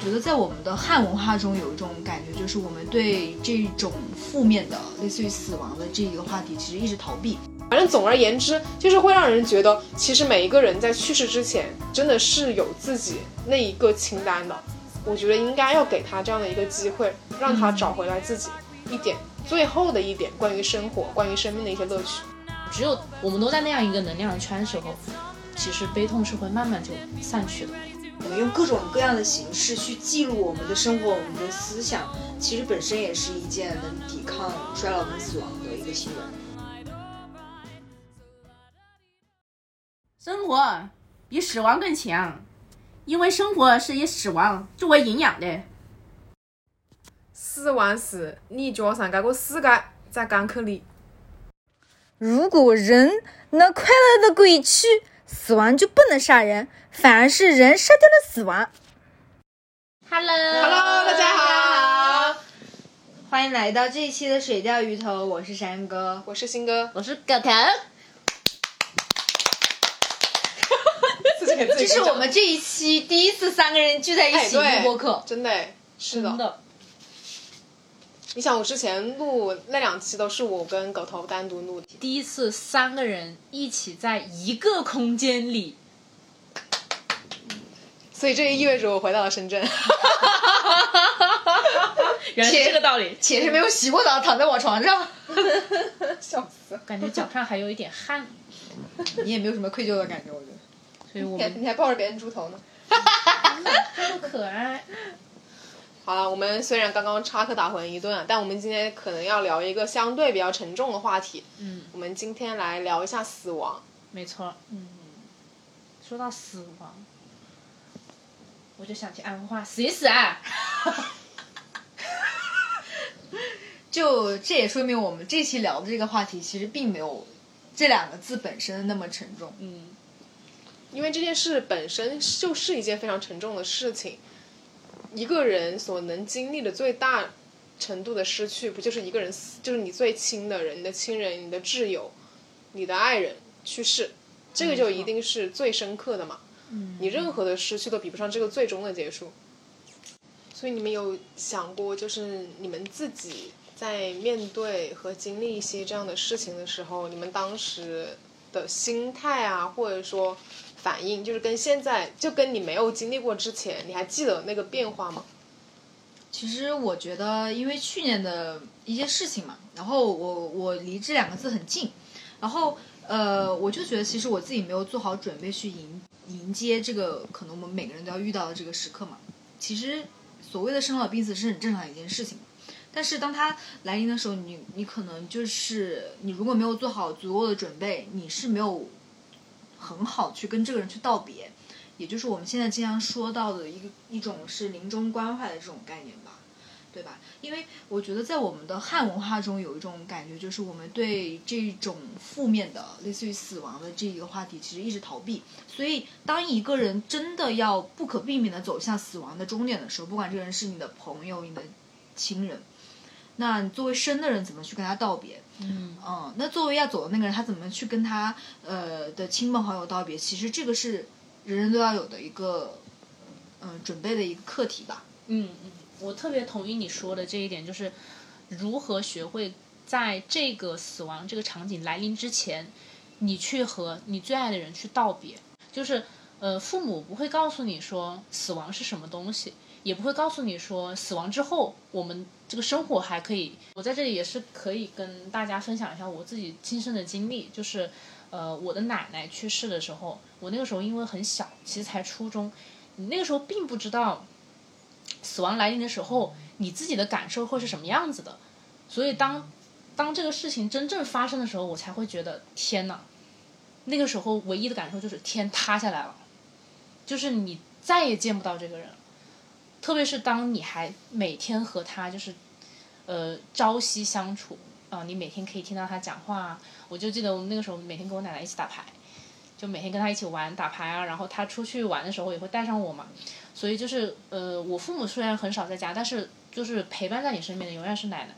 我觉得在我们的汉文化中有一种感觉，就是我们对这种负面的类似于死亡的这一个话题，其实一直逃避。反正总而言之，就是会让人觉得，其实每一个人在去世之前，真的是有自己那一个清单的。我觉得应该要给他这样的一个机会，让他找回来自己一点最后的一点关于生活、关于生命的一些乐趣。只有我们都在那样一个能量圈的时候，其实悲痛是会慢慢就散去的。我们用各种各样的形式去记录我们的生活、我们的思想，其实本身也是一件能抵抗衰老跟死亡的一个行为。生活比死亡更强，因为生活是以死亡作为营养的。死亡是你脚上这个世界在港口里。如果人能快乐的归去，死亡就不能杀人，反而是人杀掉了死亡。Hello，Hello，大家好，欢迎来到这一期的水钓鱼头，我是山哥，我是新哥，我是狗头。这是我们这一期第一次三个人聚在一起录播客，真的是真的。你想，我之前录那两期都是我跟狗头单独录的，第一次三个人一起在一个空间里，所以这也意味着我回到了深圳。原来是这个道理，且是没有洗过澡，躺在我床上，笑死，感觉脚上还有一点汗。你也没有什么愧疚的感觉，我觉得。所以我们你还抱着别人猪头呢，这么可爱。好了，我们虽然刚刚插科打诨一顿，但我们今天可能要聊一个相对比较沉重的话题。嗯，我们今天来聊一下死亡。没错，嗯，说到死亡，我就想起安徽话，死一死啊！就这也说明我们这期聊的这个话题，其实并没有这两个字本身那么沉重。嗯，因为这件事本身就是一件非常沉重的事情。一个人所能经历的最大程度的失去，不就是一个人死，就是你最亲的人、你的亲人、你的挚友、你的爱人去世，这个就一定是最深刻的嘛。嗯，你任何的失去都比不上这个最终的结束。所以你们有想过，就是你们自己在面对和经历一些这样的事情的时候，你们当时的心态啊，或者说。反应就是跟现在，就跟你没有经历过之前，你还记得那个变化吗？其实我觉得，因为去年的一些事情嘛，然后我我离这两个字很近，然后呃，我就觉得其实我自己没有做好准备去迎迎接这个可能我们每个人都要遇到的这个时刻嘛。其实所谓的生老病死是很正常的一件事情，但是当它来临的时候，你你可能就是你如果没有做好足够的准备，你是没有。很好，去跟这个人去道别，也就是我们现在经常说到的一一种是临终关怀的这种概念吧，对吧？因为我觉得在我们的汉文化中有一种感觉，就是我们对这种负面的类似于死亡的这一个话题，其实一直逃避。所以，当一个人真的要不可避免的走向死亡的终点的时候，不管这个人是你的朋友、你的亲人，那作为生的人怎么去跟他道别？嗯嗯，那作为要走的那个人，他怎么去跟他呃的亲朋好友道别？其实这个是人人都要有的一个嗯、呃、准备的一个课题吧。嗯嗯，我特别同意你说的这一点，就是如何学会在这个死亡这个场景来临之前，你去和你最爱的人去道别。就是呃，父母不会告诉你说死亡是什么东西。也不会告诉你说死亡之后我们这个生活还可以。我在这里也是可以跟大家分享一下我自己亲身的经历，就是呃我的奶奶去世的时候，我那个时候因为很小，其实才初中，你那个时候并不知道死亡来临的时候你自己的感受会是什么样子的，所以当当这个事情真正发生的时候，我才会觉得天呐，那个时候唯一的感受就是天塌下来了，就是你再也见不到这个人。特别是当你还每天和他就是，呃，朝夕相处啊、呃，你每天可以听到他讲话。我就记得我们那个时候每天跟我奶奶一起打牌，就每天跟他一起玩打牌啊。然后他出去玩的时候也会带上我嘛。所以就是呃，我父母虽然很少在家，但是就是陪伴在你身边的永远是奶奶。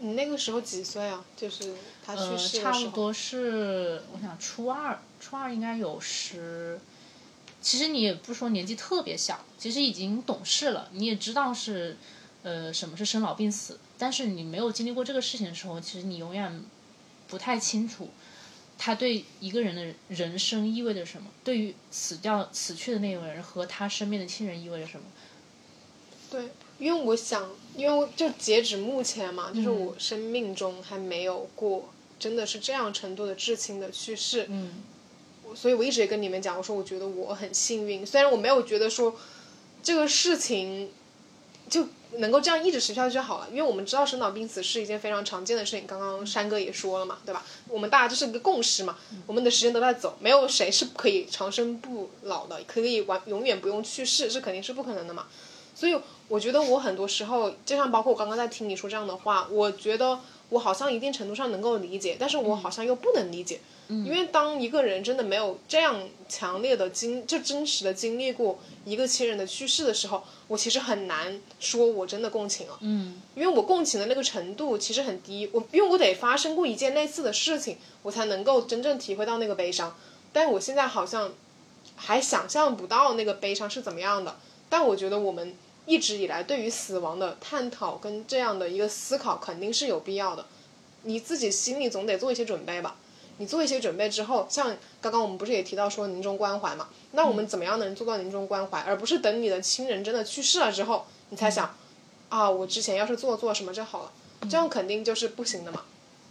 你那个时候几岁啊？就是他去世呃，差不多是我想初二，初二应该有十。其实你也不说年纪特别小，其实已经懂事了，你也知道是，呃，什么是生老病死，但是你没有经历过这个事情的时候，其实你永远不太清楚，他对一个人的人生意味着什么，对于死掉死去的那个人和他身边的亲人意味着什么。对，因为我想，因为就截止目前嘛，就是嗯。我生命中还没有过真的是这样程度的至亲的去世，嗯所以我一直也跟你们讲，我说我觉得我很幸运，虽然我没有觉得说这个事情就能够这样一直持续下去就好了，因为我们知道生老病死是一件非常常见的事情，刚刚山哥也说了嘛，对吧？我们大家这是一个共识嘛，我们的时间都在走，没有谁是可以长生不老的，可以完永远不用去世，这肯定是不可能的嘛。所以我觉得我很多时候，就像包括我刚刚在听你说这样的话，我觉得我好像一定程度上能够理解，但是我好像又不能理解，因为当一个人真的没有这样强烈的经，就真实的经历过一个亲人的去世的时候，我其实很难说我真的共情了，嗯。因为我共情的那个程度其实很低，我因为我得发生过一件类似的事情，我才能够真正体会到那个悲伤，但我现在好像还想象不到那个悲伤是怎么样的，但我觉得我们一直以来对于死亡的探讨跟这样的一个思考肯定是有必要的，你自己心里总得做一些准备吧。你做一些准备之后，像刚刚我们不是也提到说临终关怀嘛？那我们怎么样能做到临终关怀，而不是等你的亲人真的去世了之后，你才想，啊，我之前要是做做什么就好了，这样肯定就是不行的嘛。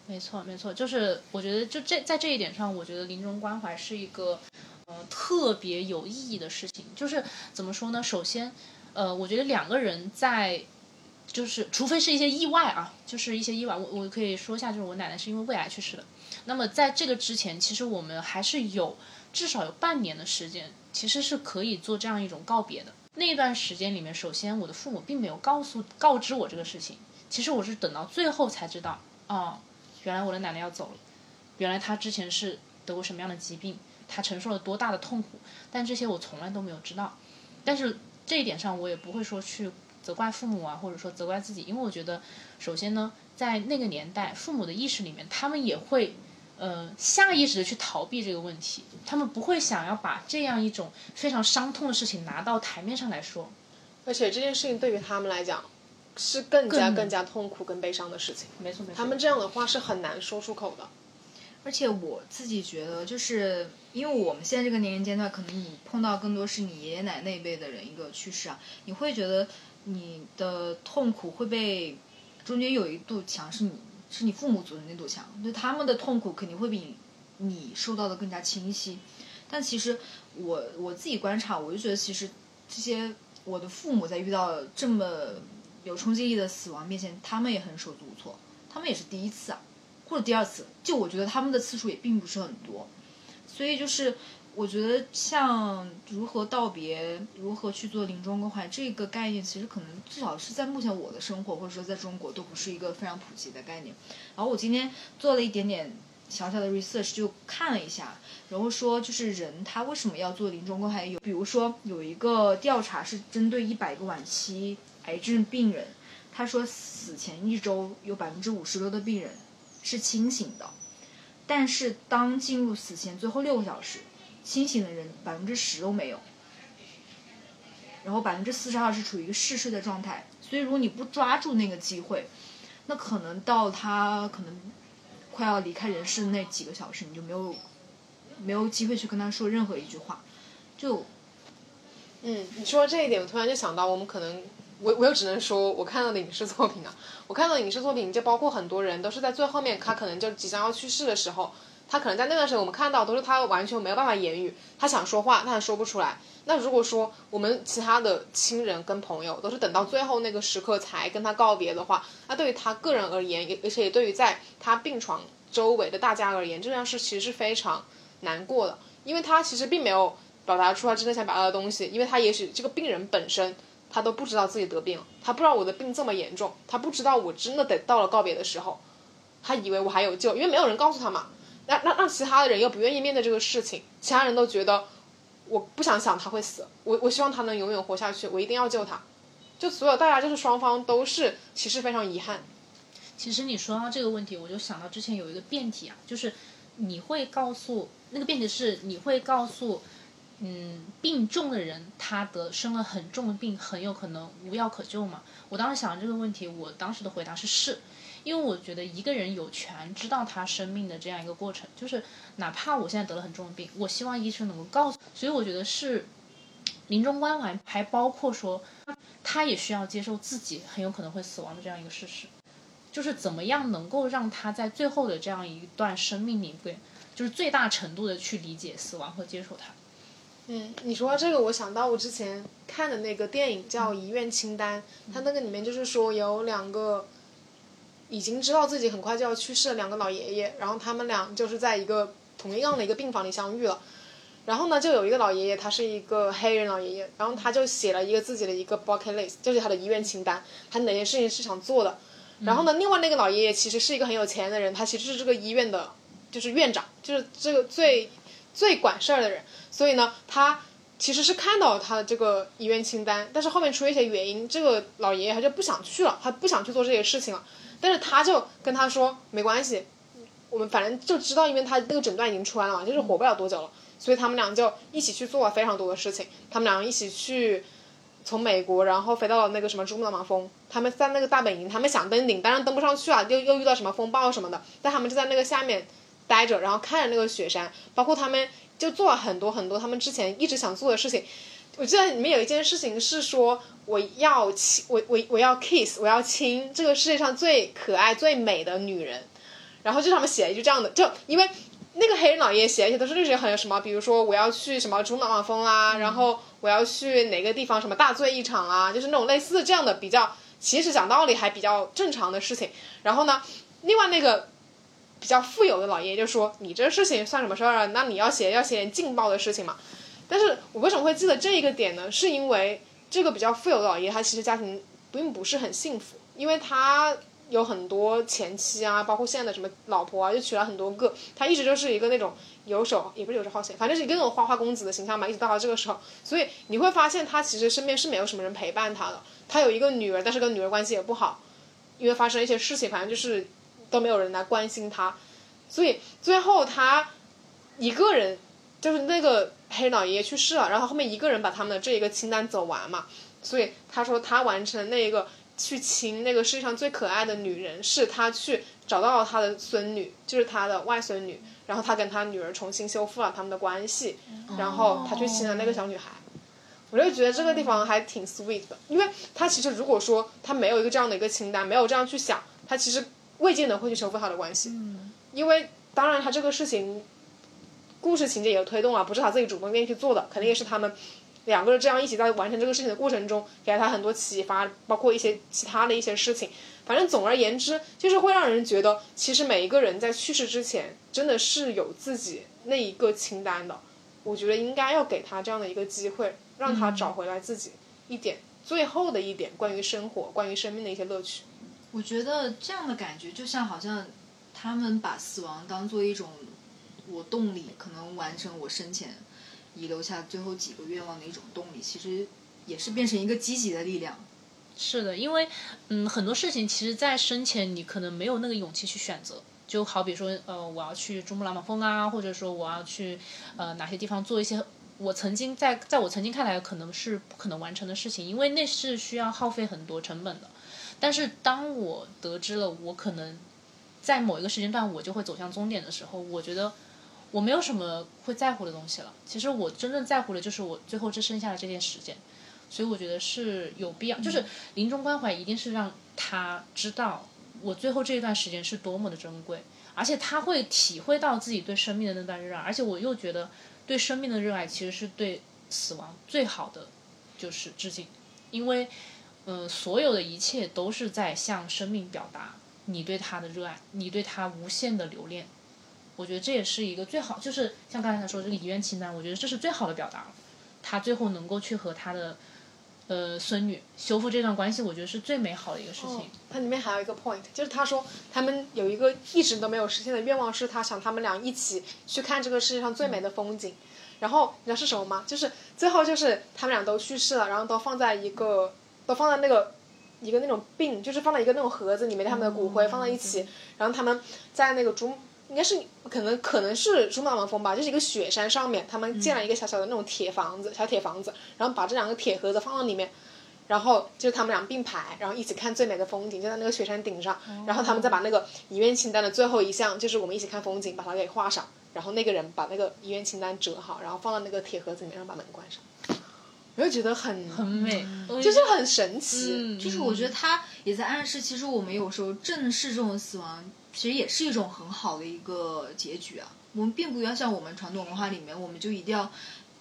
没错，没错，就是我觉得就这在这一点上，我觉得临终关怀是一个呃特别有意义的事情。就是怎么说呢？首先，呃，我觉得两个人在就是除非是一些意外啊，就是一些意外，我我可以说一下，就是我奶奶是因为胃癌去世的。那么在这个之前，其实我们还是有至少有半年的时间，其实是可以做这样一种告别的。那段时间里面，首先我的父母并没有告诉告知我这个事情，其实我是等到最后才知道，哦，原来我的奶奶要走了，原来她之前是得过什么样的疾病，她承受了多大的痛苦，但这些我从来都没有知道。但是这一点上，我也不会说去责怪父母啊，或者说责怪自己，因为我觉得，首先呢，在那个年代，父母的意识里面，他们也会。呃，下意识的去逃避这个问题，他们不会想要把这样一种非常伤痛的事情拿到台面上来说。而且这件事情对于他们来讲，是更加更更加痛苦跟悲伤的事情。没错没错，他们这样的话是很难说出口的。而且我自己觉得，就是因为我们现在这个年龄阶段，可能你碰到更多是你爷爷奶奶那一辈的人一个去世啊，你会觉得你的痛苦会被中间有一堵墙是你是你父母组的那堵墙，就他们的痛苦肯定会比你受到的更加清晰。但其实我我自己观察，我就觉得其实这些我的父母在遇到这么有冲击力的死亡面前，他们也很手足无措，他们也是第一次啊。或者第二次，就我觉得他们的次数也并不是很多，所以就是我觉得像如何道别、如何去做临终关怀这个概念，其实可能至少是在目前我的生活或者说在中国都不是一个非常普及的概念。然后我今天做了一点点小小的 research，就看了一下，然后说就是人他为什么要做临终关怀？有比如说有一个调查是针对一百个晚期癌症病人，他说死前一周有百分之五十六的病人。是清醒的，但是当进入死前最后六个小时，清醒的人百分之十都没有，然后百分之四十二是处于一个嗜睡的状态。所以如果你不抓住那个机会，那可能到他可能快要离开人世的那几个小时，你就没有没有机会去跟他说任何一句话。就嗯，你说这一点，我突然就想到，我们可能。我我又只能说，我看到的影视作品啊，我看到的影视作品就包括很多人都是在最后面，他可能就即将要去世的时候，他可能在那段时间我们看到都是他完全没有办法言语，他想说话，但他说不出来。那如果说我们其他的亲人跟朋友都是等到最后那个时刻才跟他告别的话，那对于他个人而言，也而且对于在他病床周围的大家而言，这件事其实是非常难过的，因为他其实并没有表达出他真正想表达的东西，因为他也许这个病人本身。他都不知道自己得病，他不知道我的病这么严重，他不知道我真的得到了告别的时候，他以为我还有救，因为没有人告诉他嘛。那那让其他的人又不愿意面对这个事情，其他人都觉得我不想想他会死，我我希望他能永远活下去，我一定要救他。就所有大家就是双方都是其实非常遗憾。其实你说到这个问题，我就想到之前有一个辩题啊，就是你会告诉那个辩题是你会告诉嗯，病重的人他得生了很重的病，很有可能无药可救嘛？我当时想这个问题，我当时的回答是是，因为我觉得一个人有权知道他生命的这样一个过程，就是哪怕我现在得了很重的病，我希望医生能够告诉，所以我觉得是临终关怀，还包括说他也需要接受自己很有可能会死亡的这样一个事实，就是怎么样能够让他在最后的这样一段生命里边，就是最大程度的去理解死亡和接受它。嗯，你说到这个，我想到我之前看的那个电影叫《遗愿清单》，它那个里面就是说有两个已经知道自己很快就要去世的两个老爷爷，然后他们俩就是在一个同样的一个病房里相遇了。然后呢，就有一个老爷爷，他是一个黑人老爷爷，然后他就写了一个自己的一个 bucket list，就是他的遗愿清单，他哪些事情是想做的。然后呢，另外那个老爷爷其实是一个很有钱的人，他其实是这个医院的，就是院长，就是这个最最管事儿的人。所以呢，他其实是看到他的这个遗愿清单，但是后面出一些原因，这个老爷爷他就不想去了，他不想去做这些事情了。但是他就跟他说没关系，我们反正就知道，因为他那个诊断已经出来了嘛，就是活不了多久了。所以他们俩就一起去做了非常多的事情。他们俩一起去从美国，然后飞到了那个什么珠穆朗玛峰。他们在那个大本营，他们想登顶，当然登不上去啊，又又遇到什么风暴什么的。但他们就在那个下面待着，然后看着那个雪山，包括他们。就做了很多很多他们之前一直想做的事情。我记得里面有一件事情是说，我要亲我我我要 kiss，我要亲这个世界上最可爱最美的女人。然后就他们写了一句这样的，就因为那个黑人老爷写一些都是那些很什么，比如说我要去什么珠穆朗玛峰啦，然后我要去哪个地方什么大醉一场啊，就是那种类似这样的比较，其实讲道理还比较正常的事情。然后呢，另外那个。比较富有的老爷爷就说：“你这事情算什么事儿啊？那你要写要写劲爆的事情嘛。”但是我为什么会记得这一个点呢？是因为这个比较富有的老爷他其实家庭并不是很幸福，因为他有很多前妻啊，包括现在的什么老婆啊，就娶了很多个。他一直就是一个那种游手，也不是游手好闲，反正是一个那种花花公子的形象嘛。一直到他这个时候，所以你会发现他其实身边是没有什么人陪伴他的。他有一个女儿，但是跟女儿关系也不好，因为发生一些事情，反正就是。都没有人来关心他，所以最后他一个人，就是那个黑老爷爷去世了，然后后面一个人把他们的这一个清单走完嘛。所以他说他完成那个去亲那个世界上最可爱的女人，是他去找到了他的孙女，就是他的外孙女，然后他跟他女儿重新修复了他们的关系，然后他去亲了那个小女孩。我就觉得这个地方还挺 sweet 的，因为他其实如果说他没有一个这样的一个清单，没有这样去想，他其实。未见得会去修复他的关系，因为当然他这个事情，故事情节也推动啊，不是他自己主动愿意去做的，肯定也是他们两个人这样一起在完成这个事情的过程中，给了他很多启发，包括一些其他的一些事情。反正总而言之，就是会让人觉得，其实每一个人在去世之前，真的是有自己那一个清单的。我觉得应该要给他这样的一个机会，让他找回来自己一点最后的一点关于生活、关于生命的一些乐趣。我觉得这样的感觉就像好像他们把死亡当做一种我动力，可能完成我生前遗留下最后几个愿望的一种动力，其实也是变成一个积极的力量。是的，因为嗯，很多事情其实，在生前你可能没有那个勇气去选择，就好比说呃，我要去珠穆朗玛峰啊，或者说我要去呃哪些地方做一些我曾经在在我曾经看来可能是不可能完成的事情，因为那是需要耗费很多成本的。但是当我得知了我可能在某一个时间段我就会走向终点的时候，我觉得我没有什么会在乎的东西了。其实我真正在乎的就是我最后只剩下的这件时间，所以我觉得是有必要，就是临终关怀一定是让他知道我最后这一段时间是多么的珍贵，而且他会体会到自己对生命的那段热爱，而且我又觉得对生命的热爱其实是对死亡最好的就是致敬，因为。嗯，所有的一切都是在向生命表达你对他的热爱，你对他无限的留恋。我觉得这也是一个最好，就是像刚才他说这个遗愿清单，我觉得这是最好的表达了。他最后能够去和他的呃孙女修复这段关系，我觉得是最美好的一个事情。它里面还有一个 point，就是他说他们有一个一直都没有实现的愿望，是他想他们俩一起去看这个世界上最美的风景。然后你知道是什么吗？就是最后就是他们俩都去世了，然后都放在一个。都放在那个一个那种病，就是放在一个那种盒子里面，他们的骨灰放在一起，然后他们在那个珠应该是可能可能是珠穆朗玛峰吧，就是一个雪山上面，他们建了一个小小的那种铁房子，小铁房子，然后把这两个铁盒子放到里面，然后就是他们俩并排，然后一起看最美的风景，就在那个雪山顶上，然后他们再把那个遗愿清单的最后一项，就是我们一起看风景，把它给画上，然后那个人把那个遗愿清单折好，然后放到那个铁盒子里面，然后把门关上，我就觉得很很美，就是很神奇，嗯，就是我觉得他也在暗示，其实我们有时候正视这种死亡，其实也是一种很好的一个结局啊。我们并不要像我们传统文化里面，我们就一定要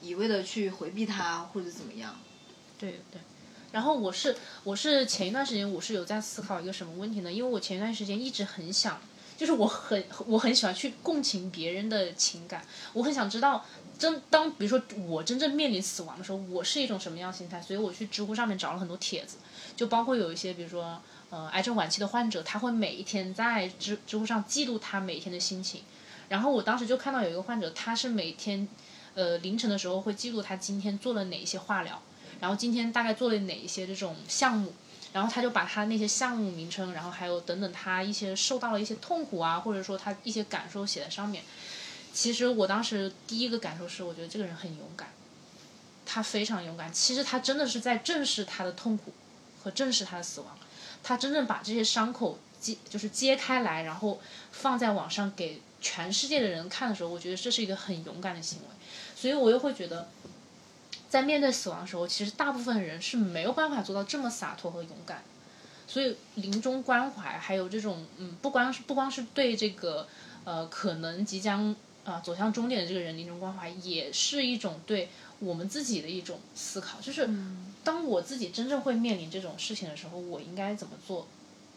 一味的去回避它或者怎么样。对对。然后我是我是前一段时间我是有在思考一个什么问题呢？因为我前一段时间一直很想，就是我很我很喜欢去共情别人的情感，我很想知道真当比如说我真正面临死亡的时候，我是一种什么样的心态？所以我去知乎上面找了很多帖子，就包括有一些比如说呃癌症晚期的患者，他会每一天在知知乎上记录他每天的心情。然后我当时就看到有一个患者，他是每天，呃凌晨的时候会记录他今天做了哪一些化疗，然后今天大概做了哪一些这种项目，然后他就把他那些项目名称，然后还有等等他一些受到了一些痛苦啊，或者说他一些感受写在上面。其实我当时第一个感受是，我觉得这个人很勇敢，他非常勇敢。其实他真的是在正视他的痛苦和正视他的死亡，他真正把这些伤口揭就是揭开来，然后放在网上给。全世界的人看的时候，我觉得这是一个很勇敢的行为，所以我又会觉得，在面对死亡的时候，其实大部分人是没有办法做到这么洒脱和勇敢。所以临终关怀，还有这种嗯，不光是不光是对这个呃可能即将啊走向终点的这个人临终关怀，也是一种对我们自己的一种思考。就是当我自己真正会面临这种事情的时候，我应该怎么做？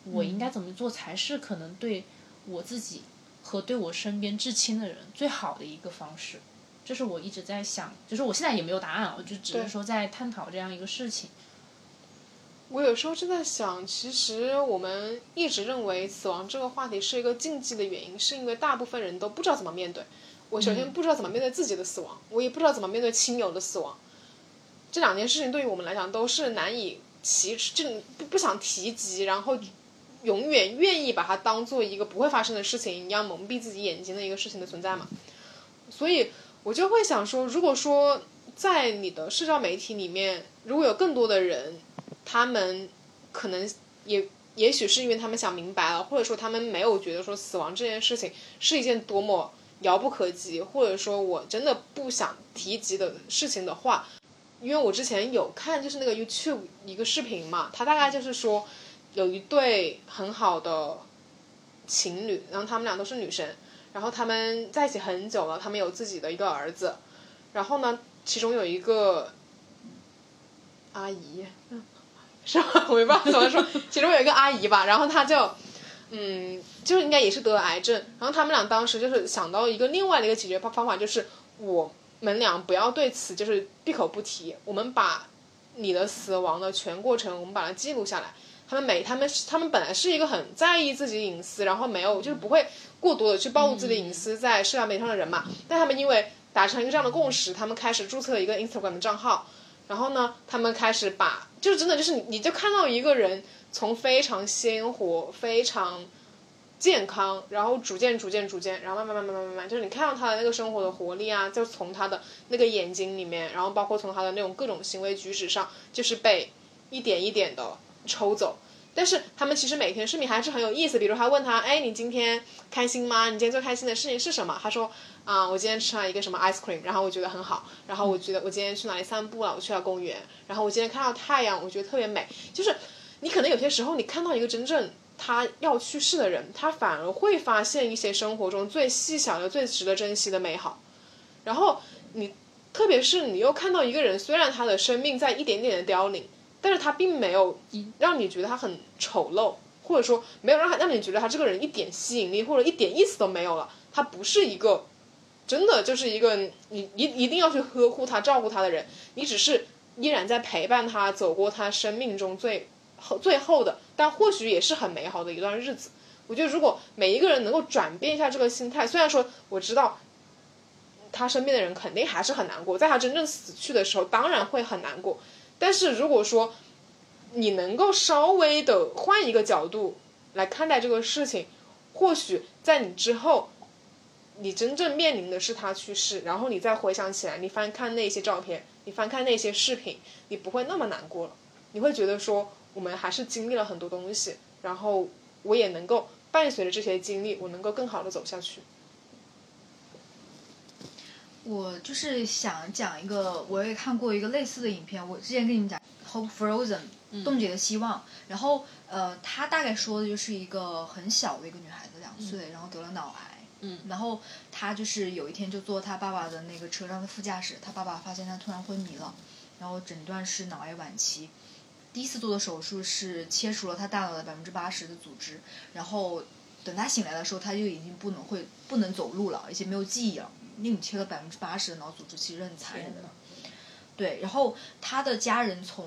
我应该怎么做才是可能对我自己？和对我身边至亲的人最好的一个方式，这是我一直在想，就是我现在也没有答案，我就只是说在探讨这样一个事情。我有时候就在想，其实我们一直认为死亡这个话题是一个禁忌的原因，是因为大部分人都不知道怎么面对。我首先不知道怎么面对自己的死亡，我也不知道怎么面对亲友的死亡。这两件事情对于我们来讲都是难以启齿，就不不想提及，然后。永远愿意把它当做一个不会发生的事情一样蒙蔽自己眼睛的一个事情的存在嘛？所以我就会想说，如果说在你的社交媒体里面，如果有更多的人，他们可能也也许是因为他们想明白了，或者说他们没有觉得说死亡这件事情是一件多么遥不可及，或者说我真的不想提及的事情的话，因为我之前有看就是那个 YouTube 一个视频嘛，他大概就是说。有一对很好的情侣，然后他们俩都是女生，然后他们在一起很久了，他们有自己的一个儿子，然后呢，其中有一个阿姨，是吧？我也不知道怎么说，其中有一个阿姨吧，然后她就，嗯，就是应该也是得了癌症，然后他们俩当时就是想到一个另外的一个解决方方法，就是我们俩不要对此就是闭口不提，我们把你的死亡的全过程，我们把它记录下来。他们每他们他们本来是一个很在意自己隐私，然后没有就是不会过多的去暴露自己的隐私在社交媒体上的人嘛。但他们因为达成一个这样的共识，他们开始注册了一个 Instagram 的账号，然后呢，他们开始把就真的就是你你就看到一个人从非常鲜活、非常健康，然后逐渐逐渐逐渐，然后慢慢慢慢慢慢慢，就是你看到他的那个生活的活力啊，就从他的那个眼睛里面，然后包括从他的那种各种行为举止上，就是被一点一点的。抽走，但是他们其实每天视频还是很有意思。比如他问他，哎，你今天开心吗？你今天最开心的事情是什么？他说，啊，我今天吃了一个什么 ice cream，然后我觉得很好。然后我觉得我今天去哪里散步了？我去了公园。然后我今天看到太阳，我觉得特别美。就是你可能有些时候你看到一个真正他要去世的人，他反而会发现一些生活中最细小的、最值得珍惜的美好。然后你，特别是你又看到一个人，虽然他的生命在一点点的凋零。但是他并没有让你觉得他很丑陋，或者说没有让他让你觉得他这个人一点吸引力或者一点意思都没有了。他不是一个真的就是一个你一一定要去呵护他、照顾他的人，你只是依然在陪伴他走过他生命中最后最后的，但或许也是很美好的一段日子。我觉得如果每一个人能够转变一下这个心态，虽然说我知道他身边的人肯定还是很难过，在他真正死去的时候，当然会很难过。但是如果说你能够稍微的换一个角度来看待这个事情，或许在你之后你真正面临的是他去世，然后你再回想起来，你翻看那些照片，你翻看那些视频，你不会那么难过了，你会觉得说我们还是经历了很多东西，然后我也能够伴随着这些经历，我能够更好的走下去。我就是想讲一个，我也看过一个类似的影片，我之前跟你们讲《Hope Frozen》冻结的希望，然后呃，他大概说的就是一个很小的一个女孩子，两岁，然后得了脑癌，嗯，然后她就是有一天就坐她爸爸的那个车上的副驾驶，她爸爸发现她突然昏迷了，然后诊断是脑癌晚期，第一次做的手术是切除了他大脑的百分之八十的组织，然后等他醒来的时候，他就已经不能会不能走路了，而且没有记忆了。因为你切了百分之八十的脑组织，其实很残忍的。对，然后他的家人从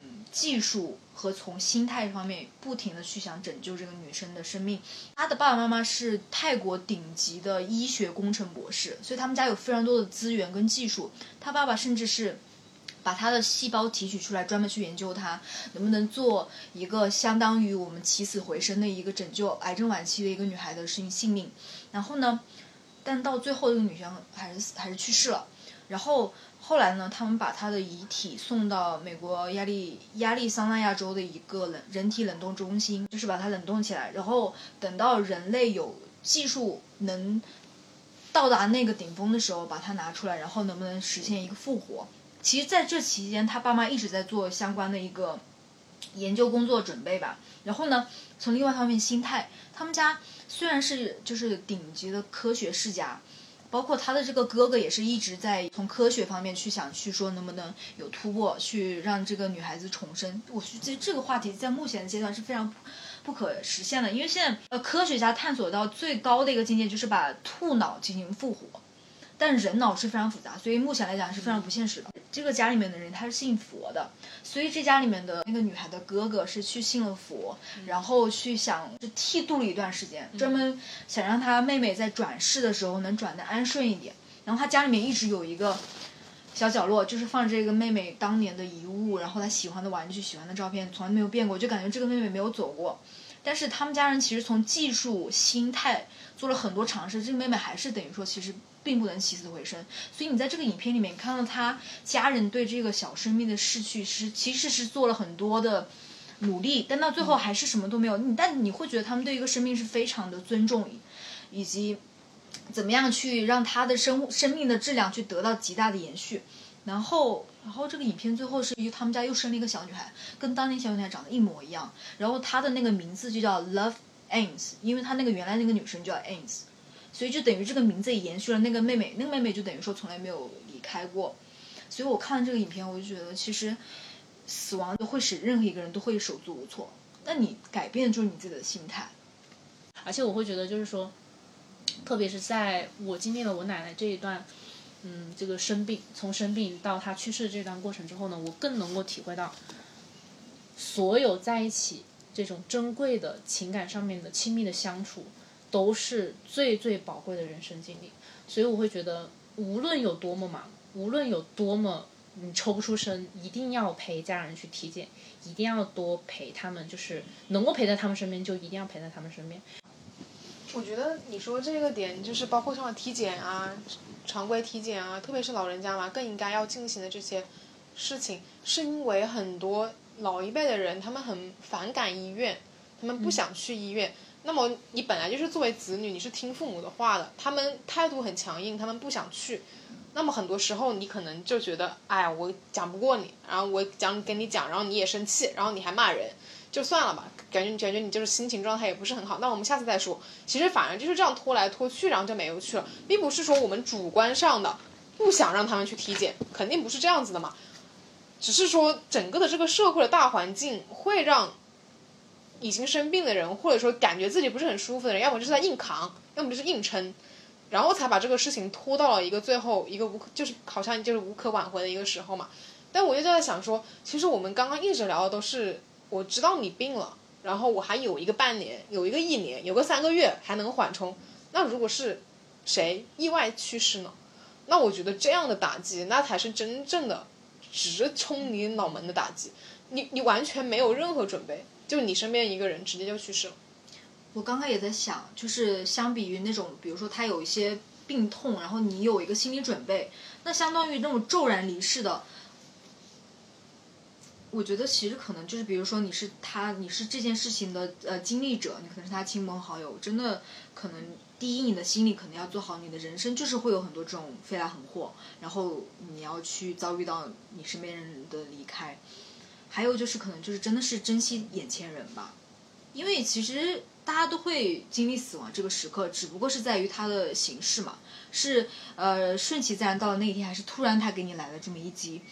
嗯技术和从心态方面不停的去想拯救这个女生的生命。他的爸爸妈妈是泰国顶级的医学工程博士，所以他们家有非常多的资源跟技术。他爸爸甚至是把他的细胞提取出来，专门去研究它能不能做一个相当于我们起死回生的一个拯救癌症晚期的一个女孩的生性命。然后呢？但到最后，这个女生还是还是去世了。然后后来呢，他们把她的遗体送到美国亚利亚利桑那亚州的一个冷人体冷冻中心，就是把它冷冻起来。然后等到人类有技术能到达那个顶峰的时候，把它拿出来，然后能不能实现一个复活？其实，在这期间，他爸妈一直在做相关的一个研究工作准备吧。然后呢，从另外一方面，心态，他们家。虽然是就是顶级的科学世家，包括他的这个哥哥也是一直在从科学方面去想去说能不能有突破，去让这个女孩子重生。我觉得这个话题在目前阶段是非常不可实现的，因为现在呃科学家探索到最高的一个境界就是把兔脑进行复活。但人脑是非常复杂，所以目前来讲是非常不现实的。这个家里面的人他是信佛的，所以这家里面的那个女孩的哥哥是去信了佛，然后去想就剃度了一段时间，专门想让他妹妹在转世的时候能转的安顺一点。然后他家里面一直有一个小角落，就是放着这个妹妹当年的遗物，然后她喜欢的玩具、喜欢的照片，从来没有变过，就感觉这个妹妹没有走过。但是他们家人其实从技术、心态做了很多尝试，这个妹妹还是等于说其实。并不能起死回生，所以你在这个影片里面看到他家人对这个小生命的逝去是其实是做了很多的努力，但到最后还是什么都没有。你但你会觉得他们对一个生命是非常的尊重，以及怎么样去让他的生生命的质量去得到极大的延续。然后，然后这个影片最后是他们家又生了一个小女孩，跟当年小女孩长得一模一样。然后她的那个名字就叫 Love Ains，因为她那个原来那个女生叫 Ains。所以就等于这个名字也延续了那个妹妹，那个妹妹就等于说从来没有离开过。所以我看了这个影片，我就觉得其实死亡都会使任何一个人都会手足无措。那你改变就是你自己的心态。而且我会觉得就是说，特别是在我经历了我奶奶这一段，嗯，这个生病，从生病到她去世这段过程之后呢，我更能够体会到，所有在一起这种珍贵的情感上面的亲密的相处。都是最最宝贵的人生经历，所以我会觉得，无论有多么忙，无论有多么你抽不出身，一定要陪家人去体检，一定要多陪他们，就是能够陪在他们身边，就一定要陪在他们身边。我觉得你说这个点，就是包括像体检啊，常规体检啊，特别是老人家嘛，更应该要进行的这些事情，是因为很多老一辈的人，他们很反感医院，他们不想去医院。那么你本来就是作为子女，你是听父母的话的，他们态度很强硬，他们不想去。那么很多时候你可能就觉得，哎呀，我讲不过你，然后我讲跟你讲，然后你也生气，然后你还骂人，就算了吧。感觉感觉你就是心情状态也不是很好，那我们下次再说。其实反而就是这样拖来拖去，然后就没有去了，并不是说我们主观上的不想让他们去体检，肯定不是这样子的嘛。只是说整个的这个社会的大环境会让。已经生病的人，或者说感觉自己不是很舒服的人，要么就是在硬扛，要么就是硬撑，然后才把这个事情拖到了一个最后一个无，就是好像就是无可挽回的一个时候嘛。但我就在想说，其实我们刚刚一直聊的都是，我知道你病了，然后我还有一个半年，有一个一年，有个三个月还能缓冲。那如果是谁意外去世呢？那我觉得这样的打击，那才是真正的直冲你脑门的打击。你你完全没有任何准备。就你身边一个人直接就去世了，我刚刚也在想，就是相比于那种，比如说他有一些病痛，然后你有一个心理准备，那相当于那种骤然离世的。我觉得其实可能就是，比如说你是他，你是这件事情的呃经历者，你可能是他亲朋好友，真的可能第一，你的心里可能要做好，你的人生就是会有很多这种飞来横祸，然后你要去遭遇到你身边人的离开，还有就是可能就是真的是珍惜眼前人吧，因为其实大家都会经历死亡这个时刻，只不过是在于它的形式嘛，是呃顺其自然到了那一天，还是突然他给你来了这么一击。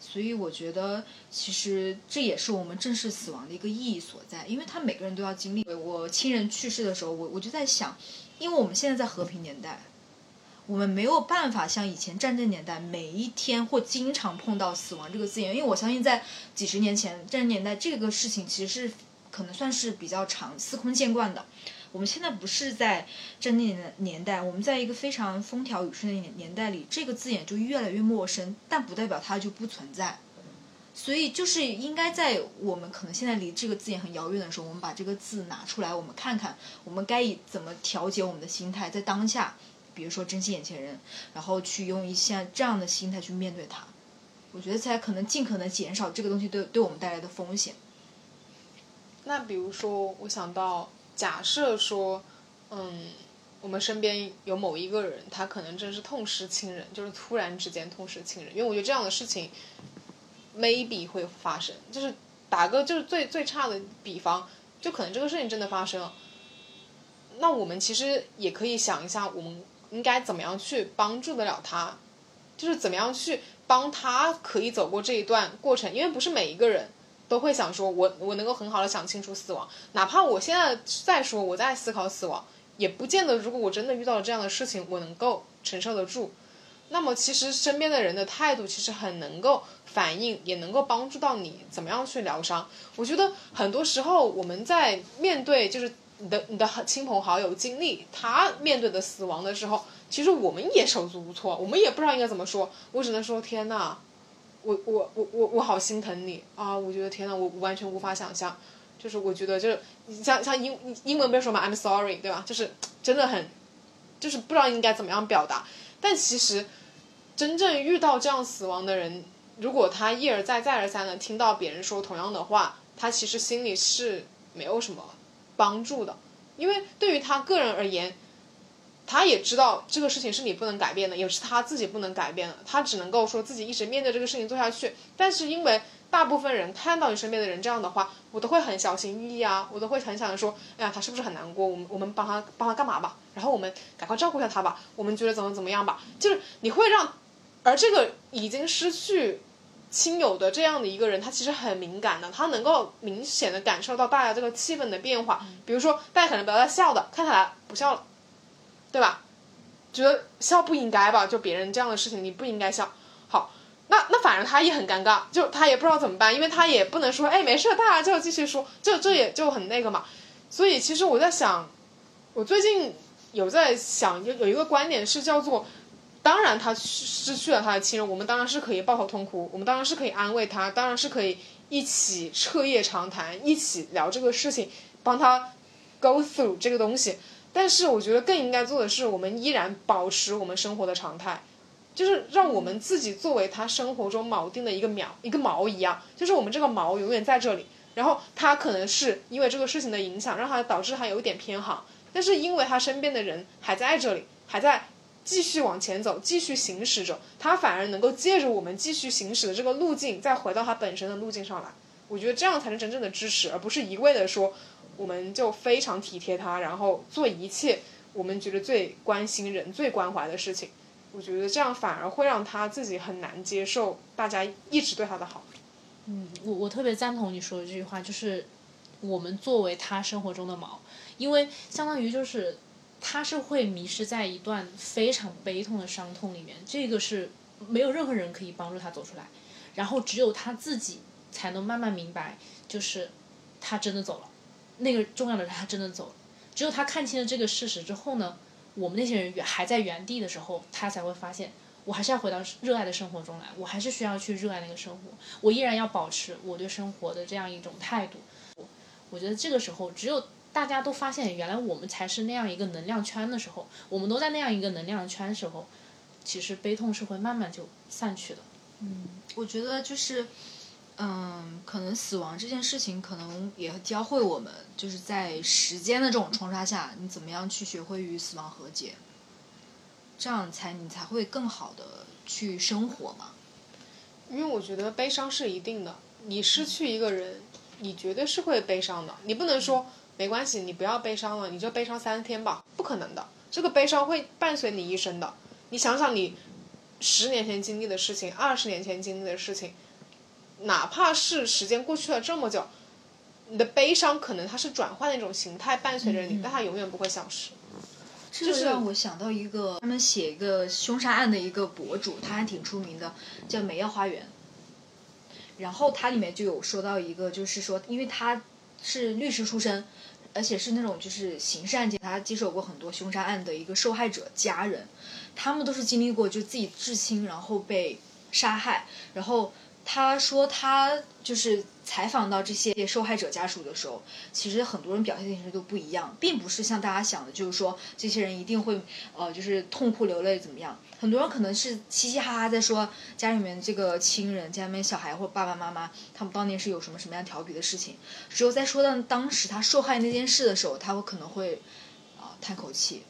所以我觉得，其实这也是我们正视死亡的一个意义所在，因为他每个人都要经历。我亲人去世的时候，我我就在想，因为我们现在在和平年代，我们没有办法像以前战争年代，每一天或经常碰到死亡这个字眼。因为我相信，在几十年前战争年代，这个事情其实是可能算是比较常司空见惯的。我们现在不是在战争年年代，我们在一个非常风调雨顺的年年代里，这个字眼就越来越陌生，但不代表它就不存在。所以就是应该在我们可能现在离这个字眼很遥远的时候，我们把这个字拿出来，我们看看我们该以怎么调节我们的心态，在当下，比如说珍惜眼前人，然后去用一些这样的心态去面对它，我觉得才可能尽可能减少这个东西对对我们带来的风险。那比如说，我想到。假设说，嗯，我们身边有某一个人，他可能真是痛失亲人，就是突然之间痛失亲人。因为我觉得这样的事情，maybe 会发生。就是打个就是最最差的比方，就可能这个事情真的发生了。那我们其实也可以想一下，我们应该怎么样去帮助得了他，就是怎么样去帮他可以走过这一段过程。因为不是每一个人。都会想说，我我能够很好的想清楚死亡，哪怕我现在在说我在思考死亡，也不见得如果我真的遇到了这样的事情，我能够承受得住。那么其实身边的人的态度其实很能够反映，也能够帮助到你怎么样去疗伤。我觉得很多时候我们在面对就是你的你的亲朋好友经历他面对的死亡的时候，其实我们也手足无措，我们也不知道应该怎么说。我只能说天呐。我我我我我好心疼你啊！我觉得天呐，我完全无法想象，就是我觉得就是像像英英文不说嘛，I'm sorry，对吧？就是真的很，就是不知道应该怎么样表达。但其实真正遇到这样死亡的人，如果他一而再再而三的听到别人说同样的话，他其实心里是没有什么帮助的，因为对于他个人而言。他也知道这个事情是你不能改变的，也是他自己不能改变的，他只能够说自己一直面对这个事情做下去。但是因为大部分人看到你身边的人这样的话，我都会很小心翼翼啊，我都会很想说，哎呀，他是不是很难过？我们我们帮他帮他干嘛吧？然后我们赶快照顾一下他吧。我们觉得怎么怎么样吧？就是你会让，而这个已经失去亲友的这样的一个人，他其实很敏感的，他能够明显的感受到大家这个气氛的变化。比如说大家可能本来笑的，看起来不笑了。对吧？觉得笑不应该吧？就别人这样的事情，你不应该笑。好，那那反正他也很尴尬，就他也不知道怎么办，因为他也不能说，哎，没事，大家就继续说，就这也就很那个嘛。所以其实我在想，我最近有在想，有有一个观点是叫做，当然他失去了他的亲人，我们当然是可以抱头痛哭，我们当然是可以安慰他，当然是可以一起彻夜长谈，一起聊这个事情，帮他 go through 这个东西。但是我觉得更应该做的是，我们依然保持我们生活的常态，就是让我们自己作为他生活中锚定的一个苗一个锚一样，就是我们这个锚永远在这里。然后他可能是因为这个事情的影响，让他导致他有一点偏航，但是因为他身边的人还在这里，还在继续往前走，继续行驶着，他反而能够借着我们继续行驶的这个路径，再回到他本身的路径上来。我觉得这样才是真正的支持，而不是一味的说。我们就非常体贴他，然后做一切我们觉得最关心人、最关怀的事情。我觉得这样反而会让他自己很难接受大家一直对他的好。嗯，我我特别赞同你说的这句话，就是我们作为他生活中的毛，因为相当于就是他是会迷失在一段非常悲痛的伤痛里面，这个是没有任何人可以帮助他走出来，然后只有他自己才能慢慢明白，就是他真的走了。那个重要的人他真的走了，只有他看清了这个事实之后呢，我们那些人原还在原地的时候，他才会发现，我还是要回到热爱的生活中来，我还是需要去热爱那个生活，我依然要保持我对生活的这样一种态度。我觉得这个时候，只有大家都发现原来我们才是那样一个能量圈的时候，我们都在那样一个能量圈的时候，其实悲痛是会慢慢就散去的。嗯我觉得就是，嗯，可能死亡这件事情，可能也教会我们，就是在时间的这种冲刷下，你怎么样去学会与死亡和解，这样才你才会更好的去生活嘛。因为我觉得悲伤是一定的，你失去一个人，你绝对是会悲伤的。你不能说没关系，你不要悲伤了，你就悲伤三天吧，不可能的。这个悲伤会伴随你一生的。你想想，你十年前经历的事情，二十年前经历的事情，哪怕是时间过去了这么久，你的悲伤可能它是转换的一种形态，伴随着你，但它永远不会消失。这就让我想到一个，他们写一个凶杀案的一个博主，他还挺出名的，叫梅耀花园。然后它里面就有说到一个，就是说，因为他是律师出身，而且是那种就是刑事案件，他接手过很多凶杀案的一个受害者家人，他们都是经历过就自己至亲然后被杀害，然后他说他就是采访到这些受害者家属的时候，其实很多人表现形式都不一样，并不是像大家想的，就是说这些人一定会呃就是痛哭流泪怎么样。很多人可能是嘻嘻哈哈在说家里面这个亲人、家里面小孩或爸爸妈妈他们当年是有什么什么样调皮的事情，只有在说到当时他受害那件事的时候，他会可能会啊、叹口气。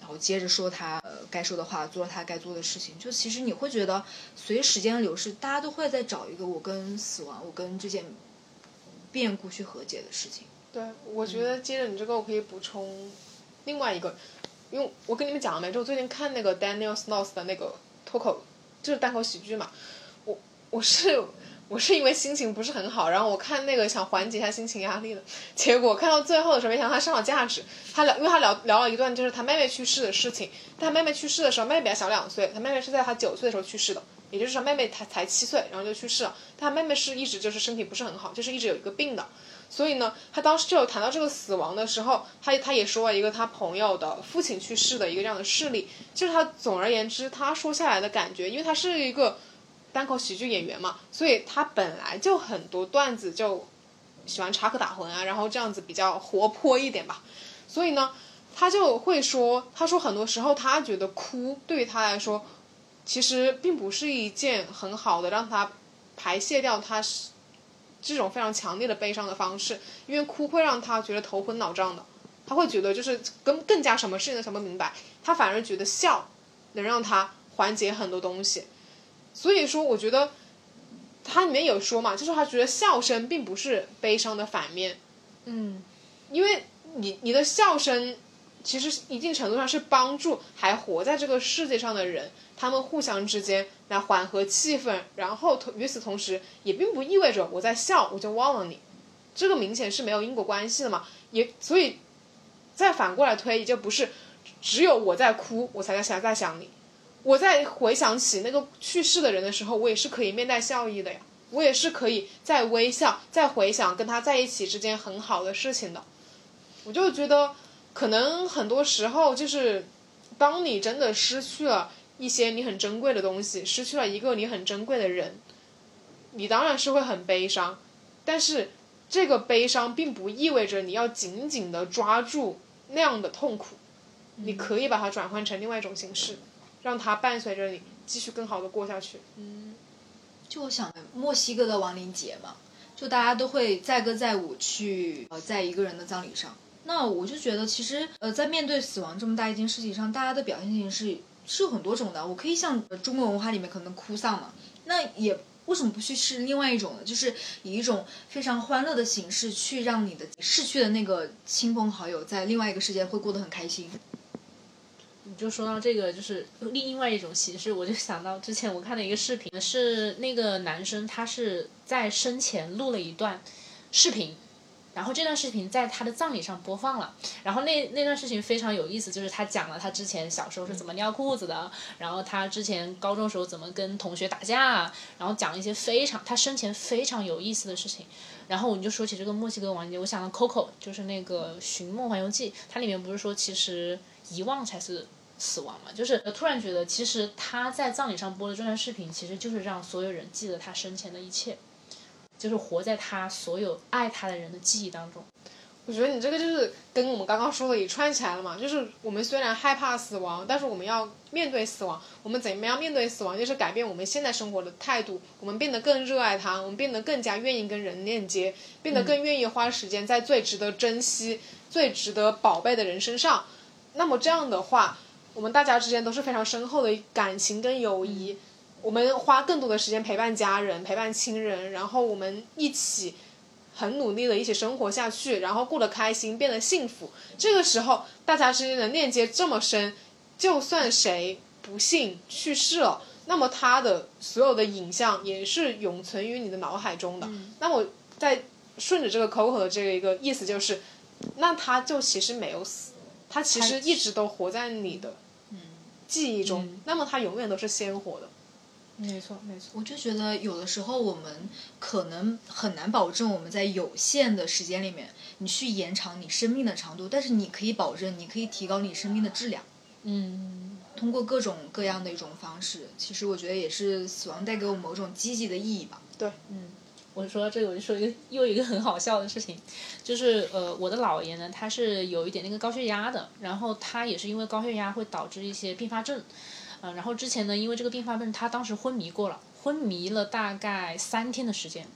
然后接着说他呃该说的话，做他该做的事情。就其实你会觉得，随时间的流逝，大家都会在找一个我跟死亡、我跟这件变故去和解的事情。对，我觉得接着你这个，我可以补充另外一个，因为我跟你们讲了没，就我最近看那个 Daniel Snows 的那个脱口，就是单口喜剧嘛，我我是我是因为心情不是很好，然后我看那个想缓解一下心情压力的，结果看到最后的时候，没想到他上了价值，他聊，因为他聊聊了一段就是他妹妹去世的事情，他妹妹去世的时候，妹妹比他小两岁，他妹妹是在他九岁的时候去世的。也就是说，妹妹才才七岁，然后就去世了。但他妹妹是一直就是身体不是很好，就是一直有一个病的。所以呢，他当时就有谈到这个死亡的时候，他他也说了一个他朋友的父亲去世的一个这样的事例。就是他总而言之，他说下来的感觉，因为他是一个单口喜剧演员嘛，所以他本来就很多段子就喜欢插科打诨啊，然后这样子比较活泼一点吧。所以呢，他就会说，他说很多时候他觉得哭对于他来说，其实并不是一件很好的让他排泄掉他是这种非常强烈的悲伤的方式，因为哭会让他觉得头昏脑胀的，他会觉得就是更更加什么事情都想不明白，他反而觉得笑能让他缓解很多东西，所以说我觉得它里面有说嘛，就是他觉得笑声并不是悲伤的反面，嗯，因为你你的笑声其实一定程度上是帮助还活在这个世界上的人，他们互相之间来缓和气氛，然后同与此同时，也并不意味着我在笑我就忘了你，这个明显是没有因果关系的嘛，也所以再反过来推，也就不是只有我在哭，我才在想在想你，我在回想起那个去世的人的时候，我也是可以面带笑意的呀，我也是可以在微笑，在回想跟他在一起之间很好的事情的。我就觉得，可能很多时候就是，当你真的失去了一些你很珍贵的东西，失去了一个你很珍贵的人，你当然是会很悲伤，但是这个悲伤并不意味着你要紧紧的抓住那样的痛苦，你可以把它转换成另外一种形式，让它伴随着你继续更好的过下去。嗯就我想墨西哥的亡灵节嘛，就大家都会载歌载舞去呃在一个人的葬礼上。那我就觉得其实呃在面对死亡这么大一件事情上，大家的表现形式是有很多种的。我可以像中国文化里面可能哭丧嘛，那也为什么不去试另外一种呢？就是以一种非常欢乐的形式去让你的逝去的那个亲朋好友在另外一个世界会过得很开心。就说到这个，就是另外一种形式，我就想到之前我看的一个视频，是那个男生他是在生前录了一段视频，然后这段视频在他的葬礼上播放了，然后那那段视频非常有意思，就是他讲了他之前小时候是怎么尿裤子的，然后他之前高中时候怎么跟同学打架，然后讲一些非常他生前非常有意思的事情。然后我们就说起这个墨西哥王节，我想到 Coco，就是那个《寻梦环游记》，它里面不是说其实遗忘才是死亡嘛？就是突然觉得，其实他在葬礼上播的这段视频，其实就是让所有人记得他生前的一切，就是活在他所有爱他的人的记忆当中。我觉得你这个就是跟我们刚刚说的也串起来了嘛，就是我们虽然害怕死亡，但是我们要面对死亡。我们怎么样面对死亡？就是改变我们现在生活的态度，我们变得更热爱它，我们变得更加愿意跟人链接，变得更愿意花时间在最值得珍惜、最值得宝贝的人身上。那么这样的话，我们大家之间都是非常深厚的感情跟友谊。我们花更多的时间陪伴家人、陪伴亲人，然后我们一起。很努力的一起生活下去，然后过得开心，变得幸福。这个时候，大家之间的链接这么深，就算谁不幸去世了，那么他的所有的影像也是永存于你的脑海中的。那我在顺着这个 Coco 的这个一个意思就是，那他就其实没有死，他其实一直都活在你的记忆中，那么它永远都是鲜活的。没错，没错。我就觉得有的时候我们可能很难保证我们在有限的时间里面，你去延长你生命的长度，但是你可以保证，你可以提高你生命的质量。嗯，通过各种各样的一种方式，其实我觉得也是死亡带给我某种积极的意义吧。对，嗯，我说这，我就说一个又一个很好笑的事情，就是呃，我的姥爷呢，他是有一点那个高血压的，然后他也是因为高血压会导致一些并发症。嗯，然后之前呢，因为这个并发症，他当时昏迷过了，昏迷了大概三天的时间。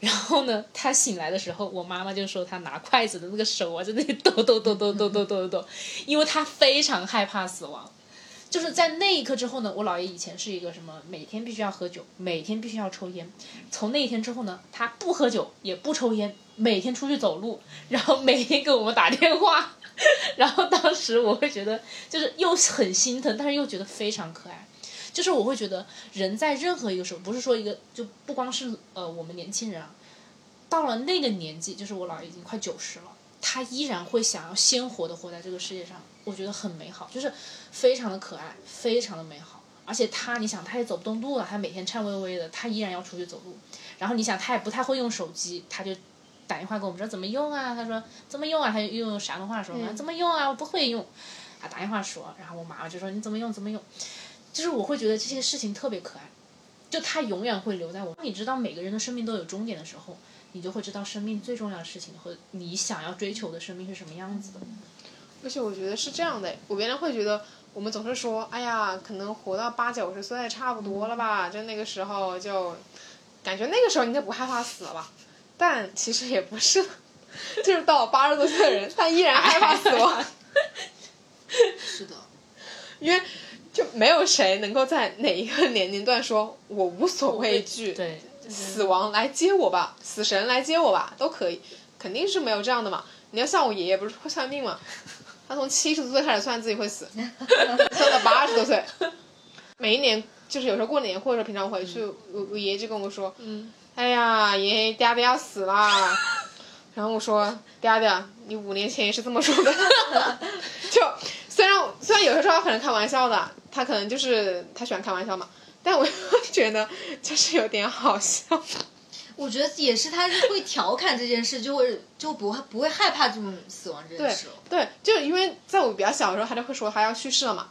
然后呢，他醒来的时候，我妈妈就说他拿筷子的那个手啊，在那里抖抖抖抖抖抖抖抖，因为他非常害怕死亡。就是在那一刻之后呢，我姥爷以前是一个什么，每天必须要喝酒，每天必须要抽烟。从那一天之后呢，他不喝酒也不抽烟，每天出去走路，然后每天给我们打电话。然后当时我会觉得，就是又很心疼，但是又觉得非常可爱。就是我会觉得，人在任何一个时候，不是说一个就不光是呃我们年轻人啊，到了那个年纪，就是我姥爷已经快九十了，他依然会想要鲜活的活在这个世界上，我觉得很美好，就是非常的可爱，非常的美好。而且他，你想他也走不动路了，他每天颤巍巍的，他依然要出去走路。然后你想他也不太会用手机，他就。打电话给我们说怎么用啊？他说怎么用啊？他用山东话说嘛？怎么用啊？我不会用。啊，打电话说，然后我妈妈就说你怎么用？怎么用？就是我会觉得这些事情特别可爱，就他永远会留在我。你知道每个人的生命都有终点的时候，你就会知道生命最重要的事情和你想要追求的生命是什么样子的。而且我觉得是这样的，我原来会觉得我们总是说，哎呀，可能活到八九十岁差不多了吧？就那个时候就感觉那个时候应该不害怕死了吧？但其实也不是，就是到了八十多岁的人，他依然害怕死亡。是的，因为就没有谁能够在哪一个年龄段说“我无所畏惧”，对，死亡来接我吧，死神来接我吧，都可以，肯定是没有这样的嘛。你要像我爷爷，不是会算命嘛？他从七十多岁开始算自己会死，算到八十多岁，每一年就是有时候过年或者平常回去，我我爷爷就跟我说，嗯。哎呀，爷爷爹爹要死啦，然后我说爹爹，你五年前也是这么说的，就虽然虽然有些时候他可能开玩笑的，他可能就是他喜欢开玩笑嘛，但我又 觉得就是有点好笑。我觉得也是，他是会调侃这件事，就会就不会不会害怕这种死亡这件事。对，就因为在我比较小的时候，他就会说他要去世了嘛，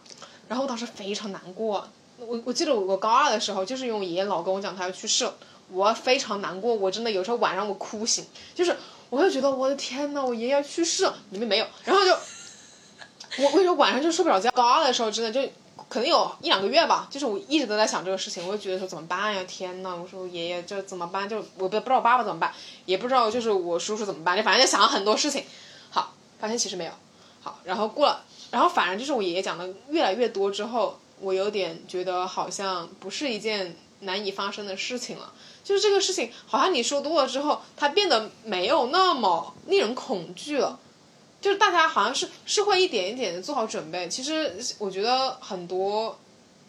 然后我当时非常难过。我我记得我我高二的时候，就是因为我爷爷老跟我讲他要去世了。我非常难过，我真的有时候晚上我哭醒，就是我会觉得我的天呐，我爷爷要去世，里面没有，然后就 我为什么晚上就睡不着觉？高二的时候真的就可能有一两个月吧，就是我一直都在想这个事情，我就觉得说怎么办呀？天呐，我说爷爷这怎么办？就我不不知道我爸爸怎么办，也不知道就是我叔叔怎么办，就反正就想了很多事情。好，发现其实没有。好，然后过了，然后反正就是我爷爷讲的越来越多之后，我有点觉得好像不是一件难以发生的事情了。就是这个事情，好像你说多了之后，它变得没有那么令人恐惧了。就是大家好像是是会一点一点的做好准备。其实我觉得很多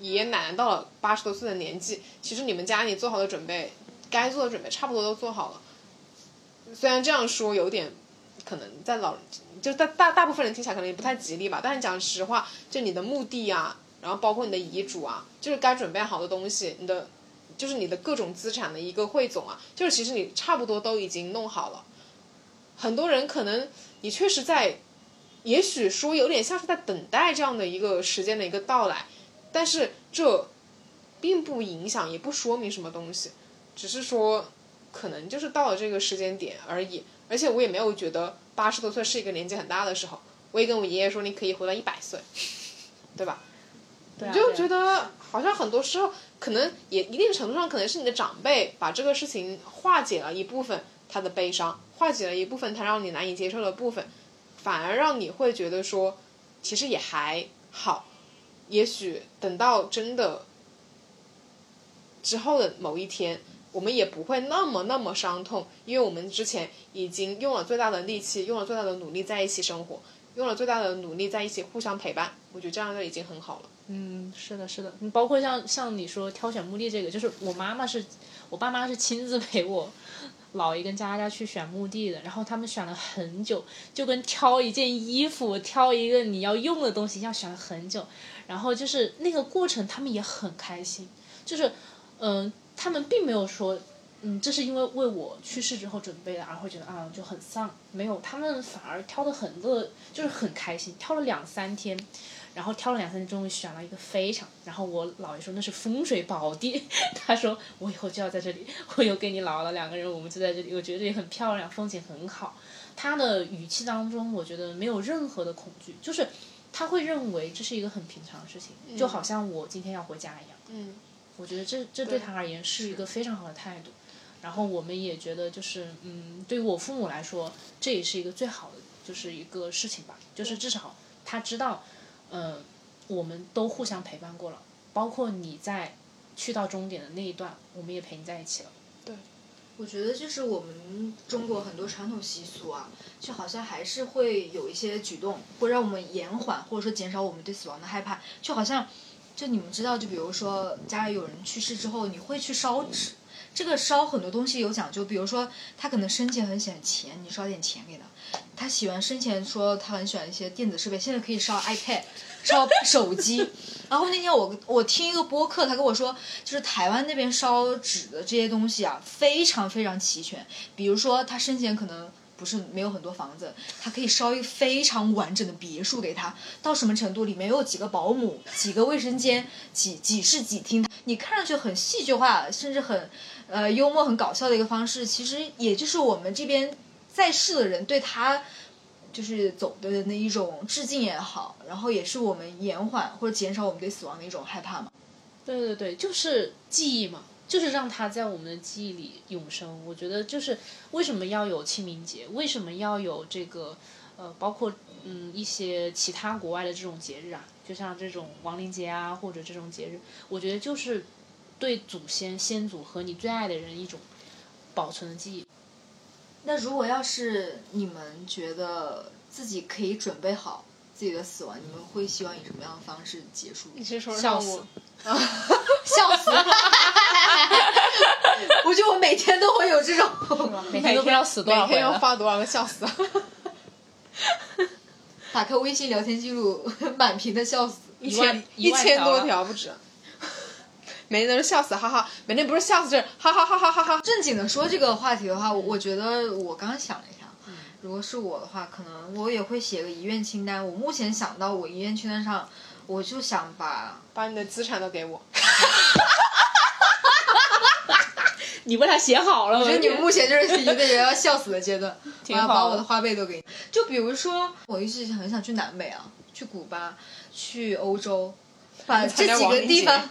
爷爷奶奶到了八十多岁的年纪，其实你们家里做好的准备，该做的准备差不多都做好了。虽然这样说有点可能在老，就大大大部分人听起来可能也不太吉利吧。但是讲实话，就你的墓地啊，然后包括你的遗嘱啊，就是该准备好的东西，你的。就是你的各种资产的一个汇总啊，就是其实你差不多都已经弄好了。很多人可能你确实在，也许说有点像是在等待这样的一个时间的一个到来，但是这并不影响，也不说明什么东西，只是说可能就是到了这个时间点而已。而且我也没有觉得八十多岁是一个年纪很大的时候，我也跟我爷爷说你可以活到一百岁，对吧？对啊你就觉得好像很多时候可能也一定程度上可能是你的长辈把这个事情化解了一部分他的悲伤，化解了一部分他让你难以接受的部分，反而让你会觉得说其实也还好，也许等到真的之后的某一天。我们也不会那么那么伤痛，因为我们之前已经用了最大的力气，用了最大的努力在一起生活，用了最大的努力在一起互相陪伴。我觉得这样就已经很好了。嗯，是的，是的，你包括像像你说挑选墓地这个，就是我妈妈是，我爸妈是亲自陪我姥爷跟佳佳去选墓地的，然后他们选了很久，就跟挑一件衣服、挑一个你要用的东西一样，选了很久。然后就是那个过程，他们也很开心，就是嗯、他们并没有说。嗯，这是因为为我去世之后准备的，而会觉得啊就很丧。没有，他们反而挑的很乐，就是很开心，挑了两三天，然后挑了两三天，终于选了一个非常。然后我姥爷说那是风水宝地，他说我以后就要在这里，我又跟你姥姥两个人，我们就在这里，我觉得这里很漂亮，风景很好。他的语气当中，我觉得没有任何的恐惧，就是他会认为这是一个很平常的事情，就好像我今天要回家一样。嗯，我觉得这这对他而言是一个非常好的态度。然后我们也觉得，就是嗯，对于我父母来说，这也是一个最好的，就是一个事情吧。就是至少他知道，呃，我们都互相陪伴过了，包括你在去到终点的那一段，我们也陪你在一起了。对我觉得就是我们中国很多传统习俗啊，就好像还是会有一些举动，会让我们延缓或者说减少我们对死亡的害怕。就好像，就你们知道，就比如说家里有人去世之后，你会去烧纸。这个烧很多东西有讲究，比如说他可能生前很喜欢钱，你烧点钱给他；他喜欢生前说他很喜欢一些电子设备，现在可以烧 iPad，烧 手机。然后那天我我听一个播客，他跟我说，就是台湾那边烧纸的这些东西啊，非常非常齐全。比如说他生前可能不是没有很多房子，他可以烧一个非常完整的别墅给他，到什么程度？里面有几个保姆、几个卫生间、几几室几厅，你看上去很戏剧化，甚至很呃幽默、很搞笑的一个方式，其实也就是我们这边在世的人对他。就是走的那一种致敬也好，然后也是我们延缓或者减少我们对死亡的一种害怕嘛。对对对，就是记忆嘛，就是让它在我们的记忆里永生。我觉得就是为什么要有清明节，为什么要有这个呃，包括嗯一些其他国外的这种节日啊，就像这种亡灵节啊，或者这种节日，我觉得就是对祖先、先祖和你最爱的人一种保存的记忆。那如果要是你们觉得自己可以准备好自己的死亡，你们会希望以什么样的方式结束？你是说 笑死笑死！我觉得我每天都会有这种。每天都不知道死多少每天要。发多少个笑死？打开微信聊天记录，满屏的笑死。一万千一千多一万条不止。每天都是笑死，哈哈！每天不是笑死就是哈哈哈哈哈哈。正经的说这个话题的话，我我觉得我刚刚想了一下，如果是我的话，可能我也会写个遗愿清单。我目前想到我遗愿清单上，我就想把 把你的资产都给我。你为他写好了，我觉得你们目前就是一个人要笑死的阶段，挺好我要把我的花呗都给你。就比如说，我一直很想去南美啊，去古巴，去欧洲，把这几个地方，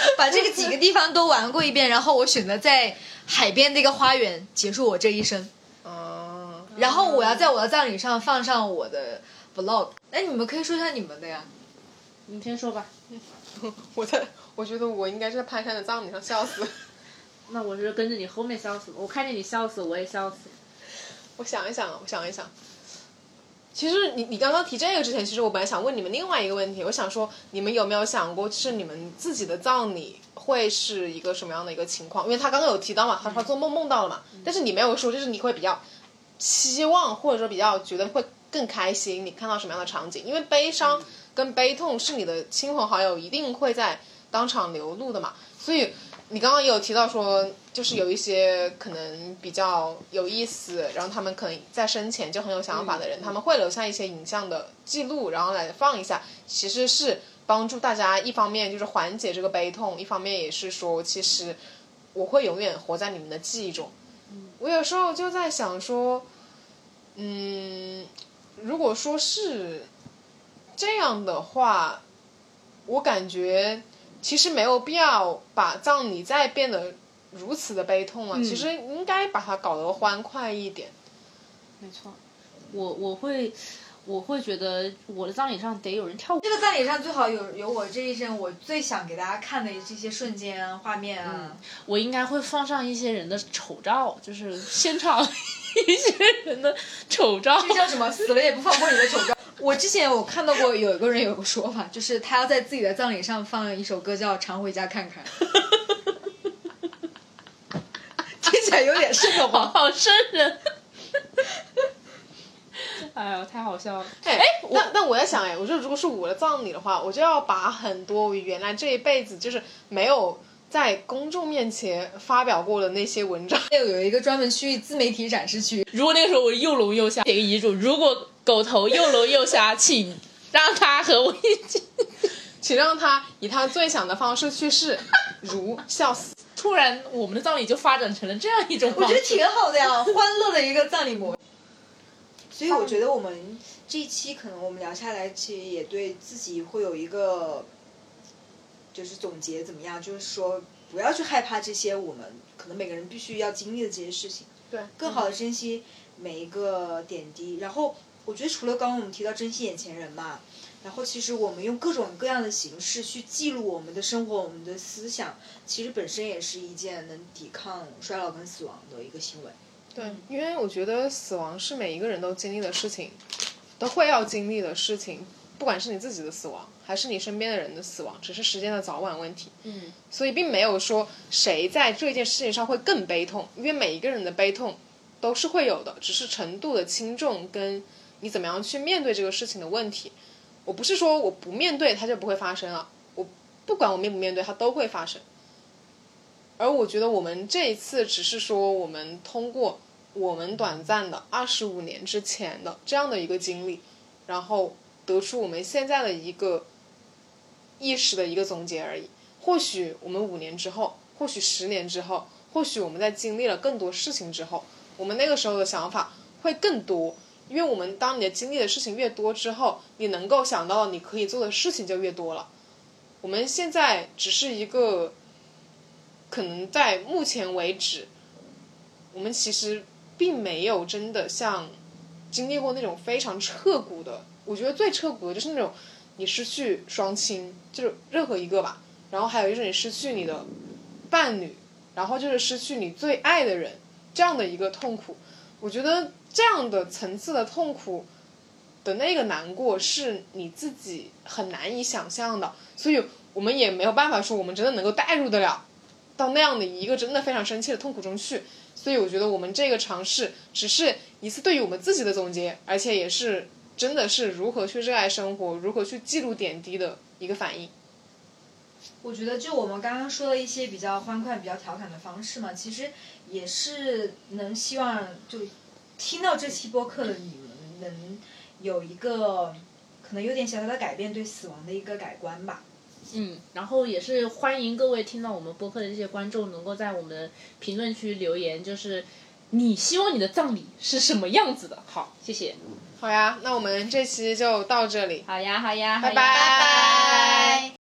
把这个几个地方都玩过一遍，然后我选择在海边的一个花园结束我这一生。嗯，然后我要在我的葬礼上放上我的 vlog。哎，你们可以说一下你们的呀。你先说吧。我在，我觉得我应该是在潘山的葬礼上笑死。那我是跟着你后面笑死，我看见你笑死，我也笑死。我想一想，我想一想。其实你你刚刚提这个之前，其实我本来想问你们另外一个问题，我想说你们有没有想过，就是你们自己的葬礼会是一个什么样的一个情况？因为他刚刚有提到嘛，他说做梦梦到了嘛，但是你没有说，就是你会比较期望或者说比较觉得会更开心，你看到什么样的场景？因为悲伤跟悲痛是你的亲朋好友一定会在当场流露的嘛，所以你刚刚也有提到说，就是有一些可能比较有意思，然后他们可能在生前就很有想法的人，他们会留下一些影像的记录，然后来放一下，其实是帮助大家一方面就是缓解这个悲痛，一方面也是说，其实我会永远活在你们的记忆中。我有时候就在想说，嗯，如果说是这样的话，我感觉其实没有必要把葬礼再变得如此的悲痛了。嗯其实应该把它搞得欢快一点。没错，我我会我会觉得我的葬礼上得有人跳舞。这个葬礼上最好有有我这一生我最想给大家看的这些瞬间啊、画面啊。我应该会放上一些人的丑照，就是现场一些人的丑照。这叫什么？死了也不放过你的丑照。我之前我看到过有一个人有个说法，就是他要在自己的葬礼上放一首歌叫《常回家看看》，听起来有点瘆得好慌。好瘆人。哎呀，太好笑了！哎，那那我在想，哎，我说如果是我的葬礼的话，我就要把很多我原来这一辈子就是没有在公众面前发表过的那些文章，要有一个专门区域自媒体展示区，如果那个时候我又聋又瞎，写个遗嘱，如果狗头又聋又瞎，请让他和我一起。请让他以他最想的方式去世，如笑死。突然，我们的葬礼就发展成了这样一种我觉得。挺好的呀，欢乐的一个葬礼模。所以我觉得我们这一期可能我们聊下来，其实也对自己会有一个就是总结，怎么样？就是说不要去害怕这些我们可能每个人必须要经历的这些事情，对，更好的珍惜每一个点滴。然后我觉得除了刚刚我们提到珍惜眼前人嘛，然后其实我们用各种各样的形式去记录我们的生活、我们的思想，其实本身也是一件能抵抗衰老跟死亡的一个行为。对，因为我觉得死亡是每一个人都经历的事情，都会要经历的事情，不管是你自己的死亡，还是你身边的人的死亡，只是时间的早晚问题。嗯，所以并没有说谁在这件事情上会更悲痛，因为每一个人的悲痛都是会有的，只是程度的轻重跟你怎么样去面对这个事情的问题。我不是说我不面对它就不会发生了，我不管我面不面对它都会发生。而我觉得我们这一次只是说我们通过我们短暂的二十五年之前的这样的一个经历，然后得出我们现在的一个意识的一个总结而已。或许我们五年之后，或许十年之后，或许我们在经历了更多事情之后，我们那个时候的想法会更多。因为我们当你的经历的事情越多之后，你能够想到你可以做的事情就越多了。我们现在只是一个，可能在目前为止，我们其实并没有真的像经历过那种非常彻骨的。我觉得最彻骨的就是那种你失去双亲，就是任何一个吧，然后还有一种你失去你的伴侣，然后就是失去你最爱的人这样的一个痛苦。我觉得这样的层次的痛苦的那个难过是你自己很难以想象的，所以我们也没有办法说我们真的能够带入得了到那样的一个真的非常深切的痛苦中去。所以我觉得我们这个尝试只是一次对于我们自己的总结，而且也是真的是如何去热爱生活，如何去记录点滴的一个反应。我觉得就我们刚刚说的一些比较欢快、比较调侃的方式嘛，其实也是能希望就听到这期播客的你们能有一个可能有点小小的改变，对死亡的一个改观吧。嗯，然后也是欢迎各位听到我们播客的这些观众，能够在我们评论区留言，就是你希望你的葬礼是什么样子的。好，谢谢。好呀，那我们这期就到这里。好呀，好呀，拜拜拜拜